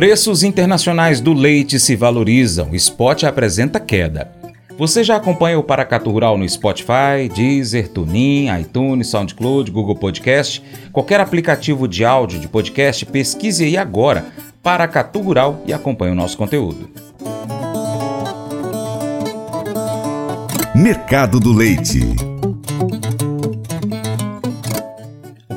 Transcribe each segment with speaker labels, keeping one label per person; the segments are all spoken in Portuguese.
Speaker 1: Preços internacionais do leite se valorizam. Spot apresenta queda. Você já acompanha o Paracatu Rural no Spotify, Deezer, TuneIn, iTunes, SoundCloud, Google Podcast, qualquer aplicativo de áudio de podcast, pesquise aí agora Paracatu Rural e acompanhe o nosso conteúdo.
Speaker 2: Mercado do Leite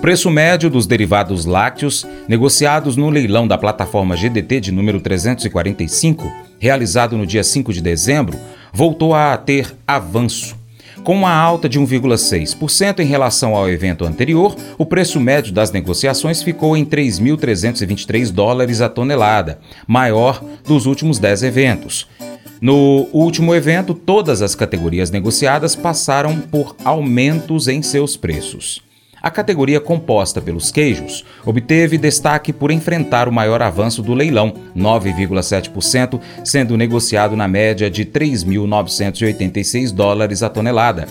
Speaker 1: preço médio dos derivados lácteos negociados no leilão da plataforma GDT de número 345, realizado no dia 5 de dezembro, voltou a ter avanço. Com uma alta de 1,6% em relação ao evento anterior, o preço médio das negociações ficou em 3.323 dólares a tonelada, maior dos últimos 10 eventos. No último evento, todas as categorias negociadas passaram por aumentos em seus preços. A categoria composta pelos queijos obteve destaque por enfrentar o maior avanço do leilão, 9,7%, sendo negociado na média de 3.986 dólares a tonelada.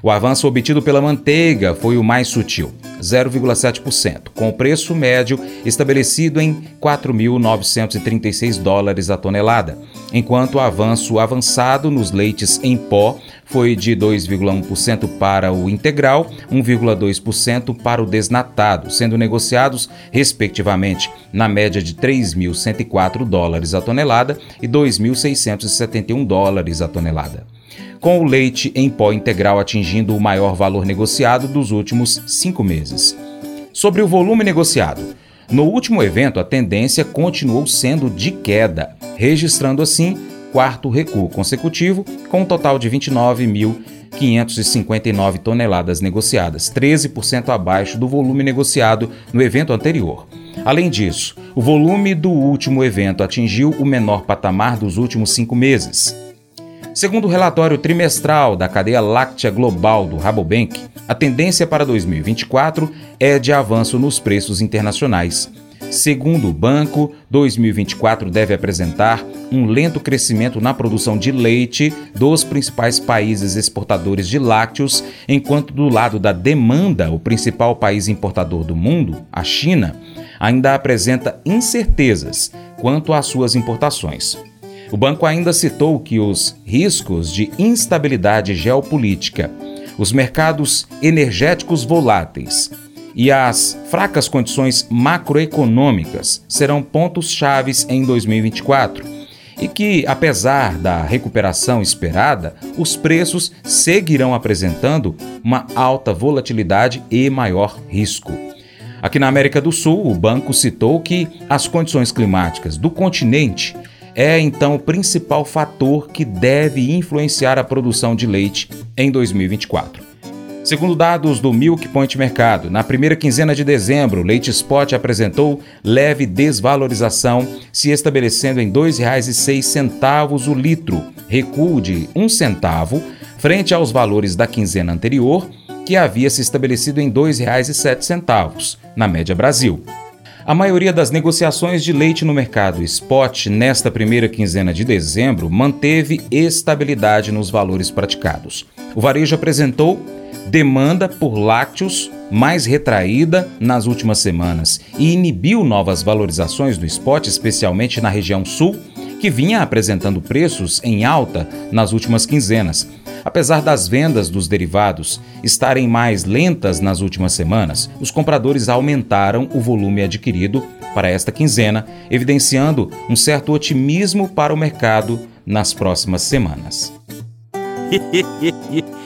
Speaker 1: O avanço obtido pela manteiga foi o mais sutil, 0,7%, com o preço médio estabelecido em 4.936 dólares a tonelada, enquanto o avanço avançado nos leites em pó foi de 2,1% para o integral, 1,2% para o desnatado, sendo negociados, respectivamente, na média de 3.104 dólares a tonelada e 2.671 dólares a tonelada com o leite em pó integral atingindo o maior valor negociado dos últimos cinco meses. Sobre o volume negociado, no último evento a tendência continuou sendo de queda, registrando assim quarto recuo consecutivo, com um total de 29.559 toneladas negociadas, 13% abaixo do volume negociado no evento anterior. Além disso, o volume do último evento atingiu o menor patamar dos últimos cinco meses. Segundo o relatório trimestral da cadeia láctea global do Rabobank, a tendência para 2024 é de avanço nos preços internacionais. Segundo o banco, 2024 deve apresentar um lento crescimento na produção de leite dos principais países exportadores de lácteos, enquanto do lado da demanda, o principal país importador do mundo, a China, ainda apresenta incertezas quanto às suas importações. O banco ainda citou que os riscos de instabilidade geopolítica, os mercados energéticos voláteis e as fracas condições macroeconômicas serão pontos chaves em 2024 e que, apesar da recuperação esperada, os preços seguirão apresentando uma alta volatilidade e maior risco. Aqui na América do Sul, o banco citou que as condições climáticas do continente é então o principal fator que deve influenciar a produção de leite em 2024. Segundo dados do Milk Point Mercado, na primeira quinzena de dezembro, o leite spot apresentou leve desvalorização, se estabelecendo em R$ 2,06 o litro, recuo de um centavo frente aos valores da quinzena anterior, que havia se estabelecido em R$ 2,07 na média Brasil. A maioria das negociações de leite no mercado spot nesta primeira quinzena de dezembro manteve estabilidade nos valores praticados. O varejo apresentou demanda por lácteos mais retraída nas últimas semanas e inibiu novas valorizações do spot, especialmente na região sul, que vinha apresentando preços em alta nas últimas quinzenas. Apesar das vendas dos derivados estarem mais lentas nas últimas semanas, os compradores aumentaram o volume adquirido para esta quinzena, evidenciando um certo otimismo para o mercado nas próximas semanas.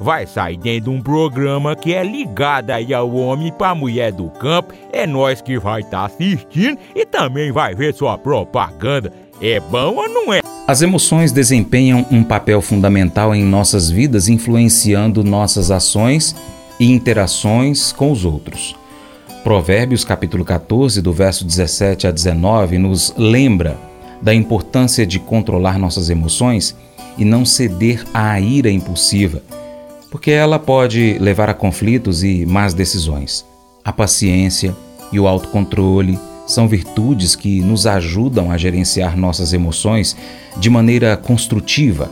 Speaker 3: vai sair dentro de um programa que é ligado aí ao homem para mulher do campo. É nós que vai estar tá assistindo e também vai ver sua propaganda. É bom ou não é?
Speaker 1: As emoções desempenham um papel fundamental em nossas vidas, influenciando nossas ações e interações com os outros. Provérbios capítulo 14, do verso 17 a 19, nos lembra da importância de controlar nossas emoções e não ceder à ira impulsiva, porque ela pode levar a conflitos e más decisões. A paciência e o autocontrole são virtudes que nos ajudam a gerenciar nossas emoções de maneira construtiva.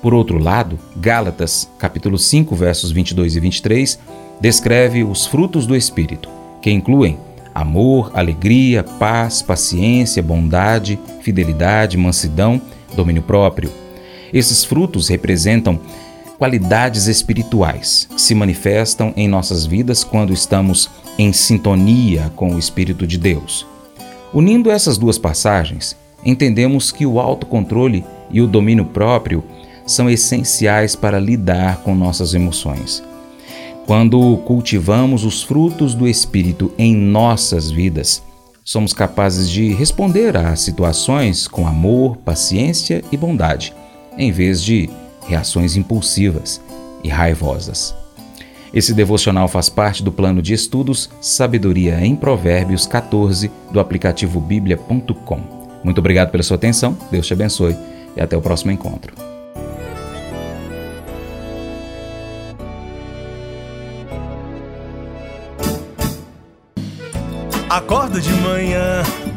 Speaker 1: Por outro lado, Gálatas, capítulo 5, versos 22 e 23, descreve os frutos do espírito, que incluem amor, alegria, paz, paciência, bondade, fidelidade, mansidão, domínio próprio. Esses frutos representam qualidades espirituais que se manifestam em nossas vidas quando estamos em sintonia com o Espírito de Deus. Unindo essas duas passagens, entendemos que o autocontrole e o domínio próprio são essenciais para lidar com nossas emoções. Quando cultivamos os frutos do Espírito em nossas vidas, somos capazes de responder às situações com amor, paciência e bondade, em vez de reações impulsivas e raivosas. Esse devocional faz parte do plano de estudos Sabedoria em Provérbios 14 do aplicativo bíblia.com. Muito obrigado pela sua atenção, Deus te abençoe e até o próximo encontro.
Speaker 2: Acordo de manhã